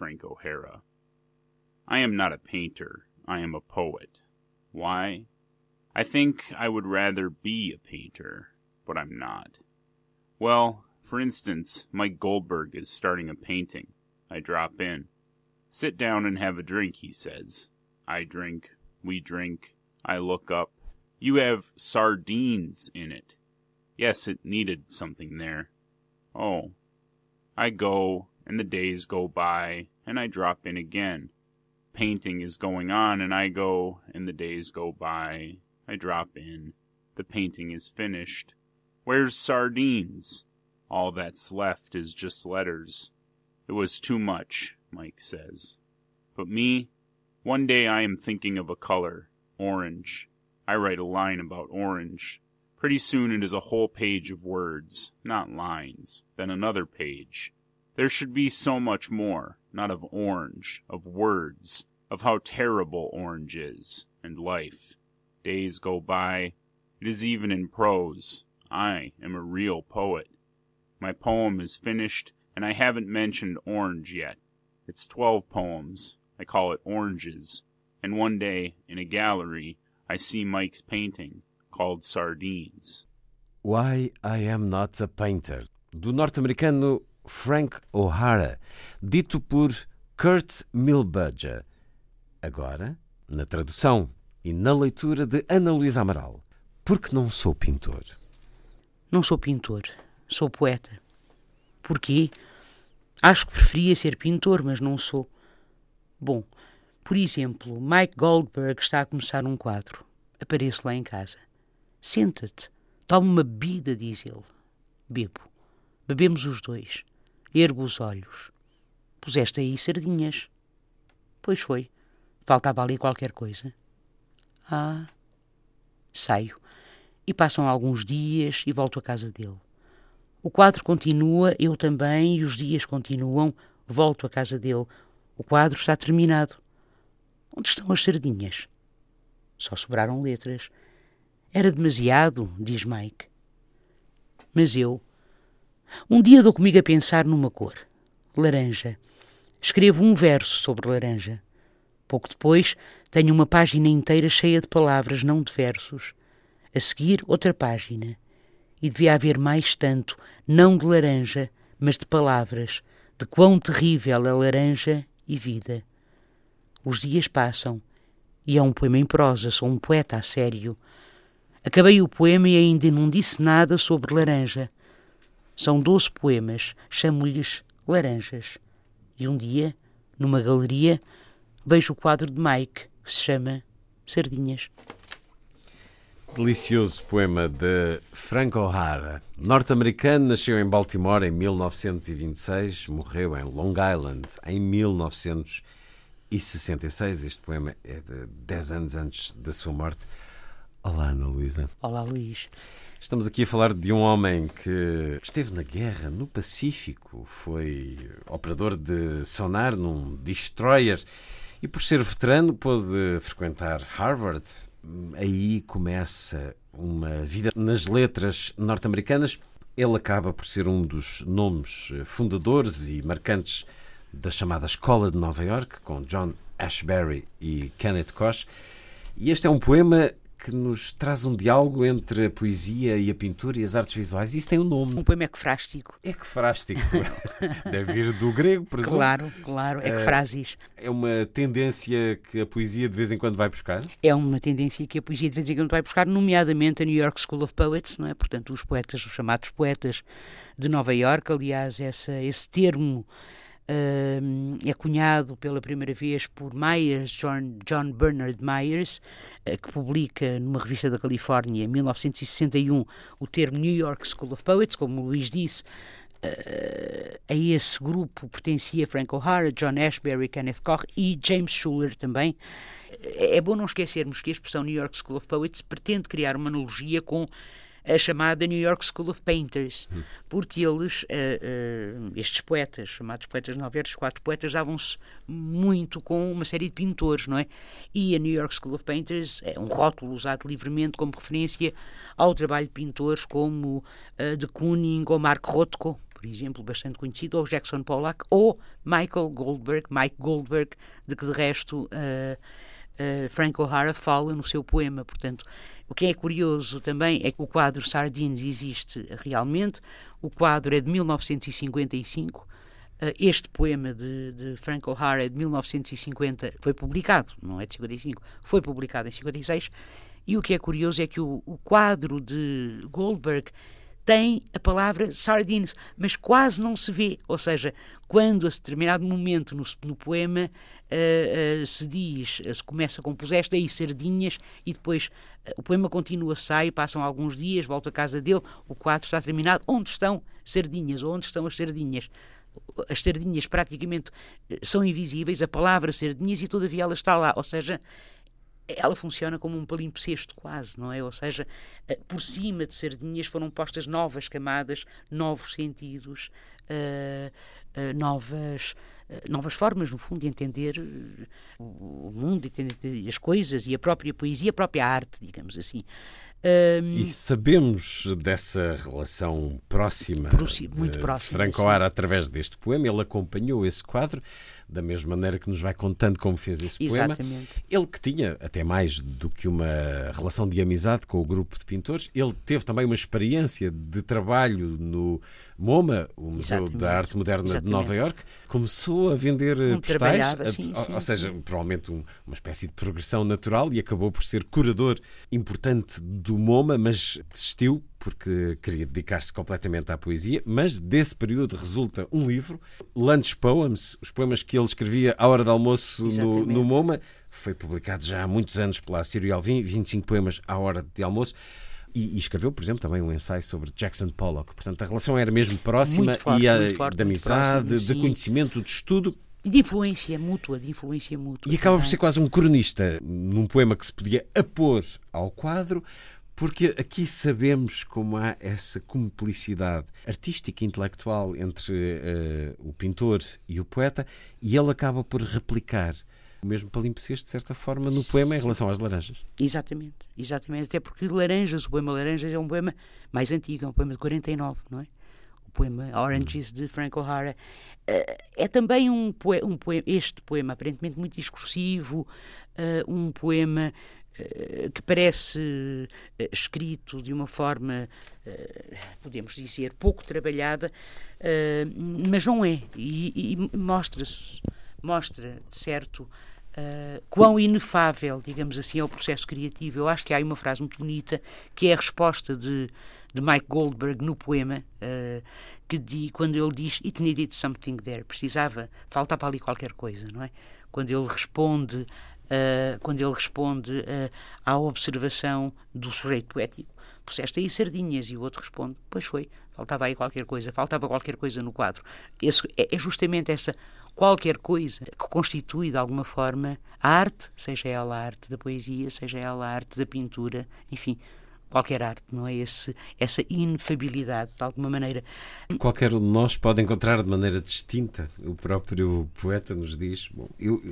Frank O'Hara. I am not a painter, I am a poet. Why? I think I would rather be a painter, but I'm not. Well, for instance, Mike Goldberg is starting a painting. I drop in. Sit down and have a drink, he says. I drink. We drink. I look up. You have sardines in it. Yes, it needed something there. Oh. I go, and the days go by, and I drop in again. Painting is going on, and I go, and the days go by. I drop in. The painting is finished. Where's sardines? All that's left is just letters. It was too much, Mike says. But me, one day I am thinking of a color, orange. I write a line about orange. Pretty soon it is a whole page of words, not lines, then another page. There should be so much more, not of orange, of words, of how terrible orange is, and life. Days go by. It is even in prose. I am a real poet. My poem is finished, and I haven't mentioned orange yet. It's twelve poems. I call it Oranges. And one day, in a gallery, I see Mike's painting, called Sardines. Why I Am Not a Painter, do norte-americano Frank O'Hara, dito por Kurt Milberger. Agora, na tradução e na leitura de Ana Luísa Amaral. Porque não sou pintor? Não sou pintor, sou poeta. Porquê? Acho que preferia ser pintor, mas não sou. Bom, por exemplo, Mike Goldberg está a começar um quadro. Apareço lá em casa. Senta-te, toma uma bebida, diz ele. Bebo. Bebemos os dois. Ergo os olhos. Puseste aí sardinhas. Pois foi. Faltava ali qualquer coisa. Ah. Saio. E passam alguns dias e volto à casa dele. O quadro continua, eu também, e os dias continuam. Volto à casa dele. O quadro está terminado. Onde estão as sardinhas? Só sobraram letras. Era demasiado, diz Mike. Mas eu. Um dia dou comigo a pensar numa cor. Laranja. Escrevo um verso sobre laranja. Pouco depois, tenho uma página inteira cheia de palavras, não de versos. A seguir, outra página. E devia haver mais tanto, não de laranja, mas de palavras, de quão terrível é laranja e vida. Os dias passam, e é um poema em prosa, sou um poeta a sério. Acabei o poema e ainda não disse nada sobre laranja. São doze poemas, chamo-lhes laranjas. E um dia, numa galeria, vejo o quadro de Mike, que se chama Sardinhas. Delicioso poema de Frank O'Hara. Norte-americano, nasceu em Baltimore em 1926, morreu em Long Island em 1966. Este poema é de 10 anos antes da sua morte. Olá, Ana Luísa. Olá, Luís. Estamos aqui a falar de um homem que esteve na guerra no Pacífico, foi operador de sonar num destroyer e, por ser veterano, pôde frequentar Harvard. Aí começa uma vida nas letras norte-americanas. Ele acaba por ser um dos nomes fundadores e marcantes da chamada Escola de Nova York, com John Ashbery e Kenneth Koch. E este é um poema que nos traz um diálogo entre a poesia e a pintura e as artes visuais. Isso tem um nome. Um poema ecfrástico. Ecfrástico. Deve vir do grego, por exemplo. Claro, claro. Ecfrasis. É uma tendência que a poesia de vez em quando vai buscar? É uma tendência que a poesia de vez em quando vai buscar, nomeadamente a New York School of Poets, não é? Portanto, os poetas, os chamados poetas de Nova York. Aliás, essa, esse termo é cunhado pela primeira vez por Myers, John, John Bernard Myers, uh, que publica numa revista da Califórnia em 1961 o termo New York School of Poets, como o Luís disse. Uh, a esse grupo pertencia Frank O'Hara, John Ashbery, Kenneth Koch e James Schuller também. É bom não esquecermos que a expressão New York School of Poets pretende criar uma analogia com a chamada New York School of Painters, porque eles, uh, uh, estes poetas, chamados poetas noveros, quatro poetas, davam-se muito com uma série de pintores, não é? E a New York School of Painters é um rótulo usado livremente como referência ao trabalho de pintores como uh, de Kooning ou Mark Rothko, por exemplo, bastante conhecido, ou Jackson Pollock, ou Michael Goldberg, Mike Goldberg, de que de resto Frank O'Hara fala no seu poema. Portanto, o que é curioso também é que o quadro Sardines existe realmente. O quadro é de 1955. Eh, este poema de, de Frank O'Hara é de 1950, foi publicado, não é de 55, foi publicado em 56. E o que é curioso é que o, o quadro de Goldberg tem a palavra sardines, mas quase não se vê. Ou seja, quando a determinado momento no, no poema uh, uh, se diz, uh, se começa com puseste aí sardinhas e depois o poema continua, sai, passam alguns dias, volta à casa dele, o quadro está terminado. Onde estão sardinhas? Onde estão as sardinhas? As sardinhas praticamente são invisíveis, a palavra sardinhas, e todavia ela está lá. Ou seja, ela funciona como um palimpsesto quase, não é? Ou seja, eh, por cima de sardinhas foram postas novas camadas, novos sentidos, uh, uh, novas, novas formas, no fundo, de entender o mundo, de entender as coisas e a própria poesia, a própria arte, digamos assim. Um, e sabemos dessa relação próxima, muito próxima de Franco Ara através deste poema. Ele acompanhou esse quadro da mesma maneira que nos vai contando como fez esse Exatamente. poema. Ele que tinha até mais do que uma relação de amizade com o grupo de pintores, ele teve também uma experiência de trabalho no MoMA, o Museu Exatamente. da Arte Moderna Exatamente. de Nova York. Começou a vender eh, um postais, sim, a, sim, ou seja, sim. provavelmente um, uma espécie de progressão natural e acabou por ser curador importante do MoMA, mas desistiu porque queria dedicar-se completamente à poesia, mas desse período resulta um livro, Lunch Poems, os poemas que ele escrevia à hora de almoço no, no, MoMA, foi publicado já há muitos anos pela Sírio Alvim, 25 poemas à hora de almoço. E, e, escreveu, por exemplo, também um ensaio sobre Jackson Pollock. Portanto, a relação era mesmo próxima forte, e a, forte, de amizade, próximo, de conhecimento, de estudo. De influência mútua, de influência mútua. E acaba por ser quase um cronista, num poema que se podia apor ao quadro, porque aqui sabemos como há essa cumplicidade artística e intelectual entre uh, o pintor e o poeta, e ele acaba por replicar o mesmo palimpsesto, de certa forma, no poema em relação às laranjas. Exatamente, exatamente. Até porque Laranjas, o poema Laranjas é um poema mais antigo, é um poema de 49, não é? O poema Oranges de Frank O'Hara. Uh, é também um, poema, um poema, este poema aparentemente muito discursivo, uh, um poema eh, que parece eh, escrito de uma forma, eh, podemos dizer, pouco trabalhada, mas não é. E, e mostra-se, mostra, de certo, quão inefável, digamos assim, é o processo criativo. Eu acho que há uma frase muito bonita que é a resposta de, de Mike Goldberg no poema, que di, quando ele diz It needed something there, precisava, faltava ali qualquer coisa, não é? Quando ele responde uh, quando ele responde uh, à observação do sujeito poético. Puseste aí sardinhas e o outro responde: Pois foi, faltava aí qualquer coisa, faltava qualquer coisa no quadro. Esse, é, é justamente essa qualquer coisa que constitui de alguma forma a arte, seja ela a arte da poesia, seja ela a arte da pintura, enfim, qualquer arte, não é? Esse, essa inefabilidade, de alguma maneira. Qualquer um de nós pode encontrar de maneira distinta. O próprio poeta nos diz. Bom, eu,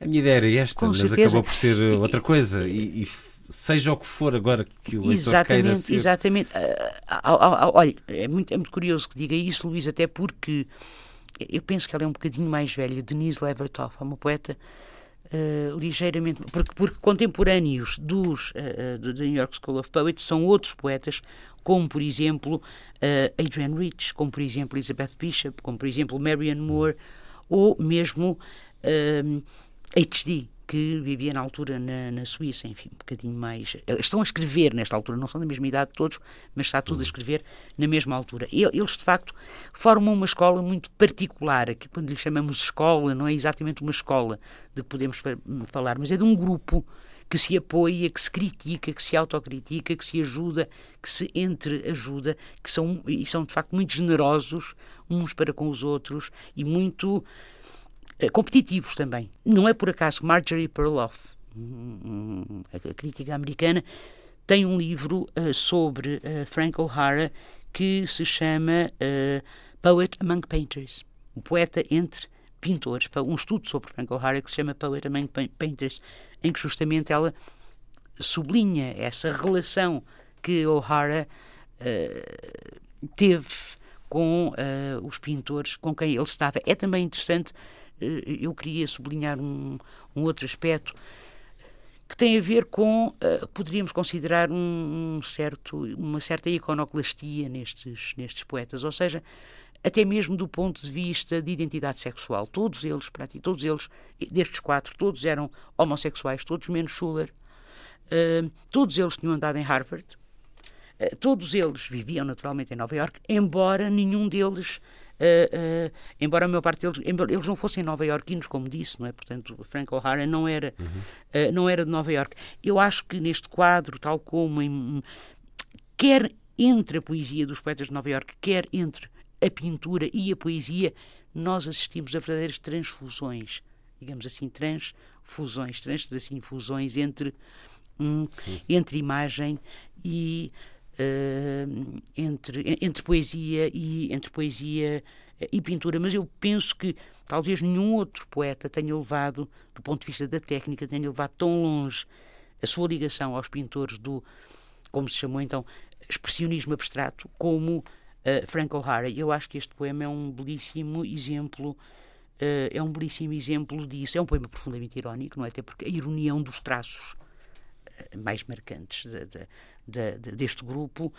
a minha ideia era esta, Com mas certeza. acabou por ser outra coisa. E, e seja o que for agora que o leitor exatamente, queira ser. Exatamente. Uh, olha, é muito, é muito curioso que diga isso, Luís, até porque eu penso que ela é um bocadinho mais velha. Denise Levertov é uma poeta Uh, ligeiramente. Porque, porque contemporâneos dos uh, uh, New York School of Poets são outros poetas, como por exemplo Adrian Rich, como por exemplo Elizabeth Bishop, como por exemplo Marianne Moore, ou mesmo HD, que vivia na altura na, na Suíça, enfim, um bocadinho mais. Estão a escrever nesta altura, não são da mesma idade todos, mas está tudo a escrever na mesma altura. Eles, de facto, formam uma escola muito particular, aqui quando lhe chamamos escola, não é exatamente uma escola de que podemos falar, mas é de um grupo que se apoia, que se critica, que se autocritica, que se ajuda, que se entreajuda, que são, e são de facto muito generosos uns para com os outros e muito competitivos também. Não é por acaso que Marjorie Perloff, a crítica americana, tem um livro uh, sobre uh, Frank O'Hara que se chama uh, Poet Among Painters, o poeta entre pintores, um estudo sobre Frank O'Hara que se chama Poet Among Painters, em que justamente ela sublinha essa relação que O'Hara teve com os pintores com quem ele estava. É também interessante, eu queria sublinhar um, um, outro aspecto que tem a ver com, uh, poderíamos considerar um, um, certo, uma certa iconoclastia nestes, nestes poetas, ou seja, até mesmo do ponto de vista de identidade sexual. Todos eles, todos eles, destes quatro, todos eram homossexuais, todos menos Schuller. todos eles tinham andado em Harvard, eh, todos eles viviam naturalmente em Nova York, embora nenhum deles Uh, uh, embora a maior parte deles, eles não fossem nova iorquinos, como disse, não é? Portanto, Frank O'Hara não era, uhum. uh, não era de Nova York. Eu acho que neste quadro, tal como em, quer entre a poesia dos poetas de Nova York, quer entre a pintura e a poesia, nós assistimos a verdadeiras transfusões, digamos assim, transfusões, trans, assim, fusões entre, um, entre imagem e uh, entre, entre poesia e entre poesia e pintura, mas eu penso que talvez nenhum outro poeta tenha levado, do ponto de vista da técnica, tenha levado tão longe a sua ligação aos pintores do, como se chamou então, expressionismo abstrato, como uh, Frank O'Hara. Eu acho que este poema é um belíssimo exemplo uh, é um belíssimo exemplo disso. É um poema profundamente irónico, não é? Até porque a ironia é um dos traços mais marcantes de, de, de, deste grupo,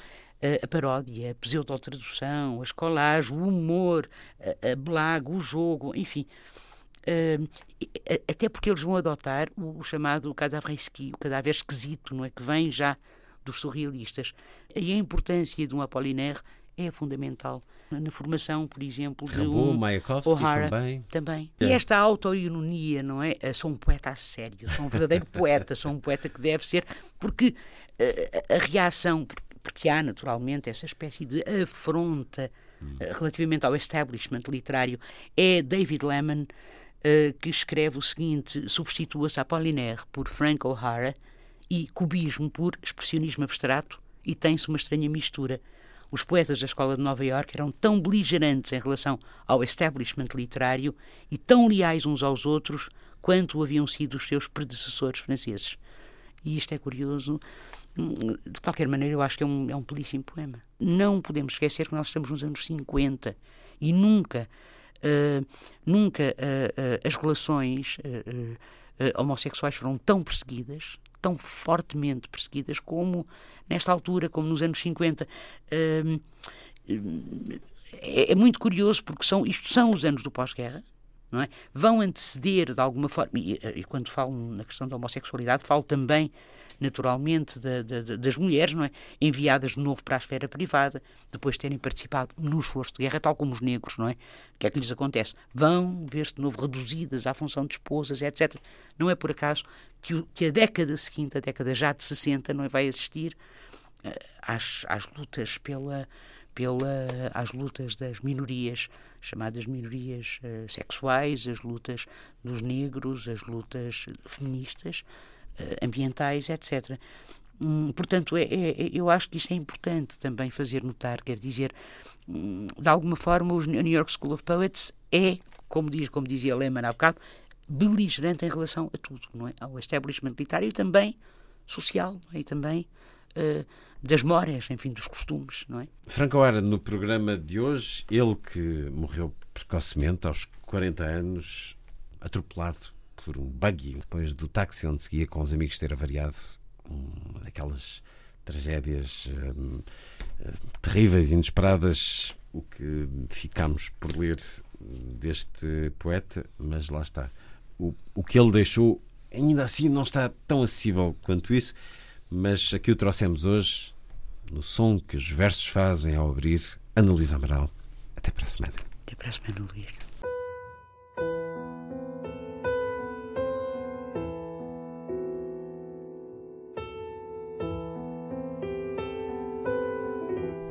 a paródia, a pseudo-tradução, a escolagem, o humor, a, a blague, o jogo, enfim. Uh, até porque eles vão adotar o, o chamado cadavreski, o cadáver esquisito, não é? Que vem já dos surrealistas. E a importância de um Apollinaire é fundamental na formação, por exemplo, de Rambo, um Mayakovsky também. também. É. E esta autoironia, não é? Sou um poeta a sério, sou um verdadeiro poeta, sou um poeta que deve ser, porque a, eh, a reação, porque há naturalmente essa espécie de afronta hum. relativamente ao establishment literário, é David Lemmon uh, que escreve o seguinte: substitua-se Apollinaire por Frank O'Hara e cubismo por expressionismo abstrato e tem-se uma estranha mistura. Os poetas da Escola de Nova Iorque eram tão beligerantes em relação ao establishment literário e tão leais uns aos outros quanto haviam sido os seus predecessores franceses. E isto é curioso. De qualquer maneira, eu acho que é um, é um belíssimo poema. Não podemos esquecer que nós estamos nos anos 50 e nunca, uh, nunca uh, uh, as relações homossexuais foram tão perseguidas, tão fortemente perseguidas como nesta altura, como nos anos 50. Hum, é, é muito curioso porque são, isto são os anos do pós-guerra, é? Vão anteceder de alguma forma, e, e, quando falo na questão da homossexualidade, falo também naturalmente da, da, das mulheres, não é? Enviadas de novo para a esfera privada, depois de terem participado no esforço de guerra, tal como os negros, não é? O que é que lhes acontece? Vão ver-se de novo reduzidas à função de esposas, etc. Não é por acaso que, o, que a década seguinte, a década já de 60, não é? vai assistir uh, às, às lutas pela pela lutas das minorias chamadas minorias uh, sexuais, as lutas dos negros, as lutas feministas, ambientais, etc. Hum, portanto, é, é, eu acho que isso é importante também fazer notar, quer dizer, hum, de alguma forma, o New York School of Poets é, como, diz, como dizia Lehmann há bocado, beligerante em relação a tudo, não é? Ao establishment literário e também social, é? e também uh, das memórias, enfim, dos costumes, não é? Franco Ara, no programa de hoje, ele que morreu precocemente, aos 40 anos, atropelado por um buggy, depois do táxi onde seguia com os amigos ter avariado uma daquelas tragédias hum, hum terríveis, inesperadas, o que ficamos por ler deste poeta, mas lá está. O, o que ele deixou ainda assim não está tão acessível quanto isso, mas aqui o trouxemos hoje no som que os versos fazem ao abrir. Ana Luísa Amaral, até para a semana. Até para a semana, Luís.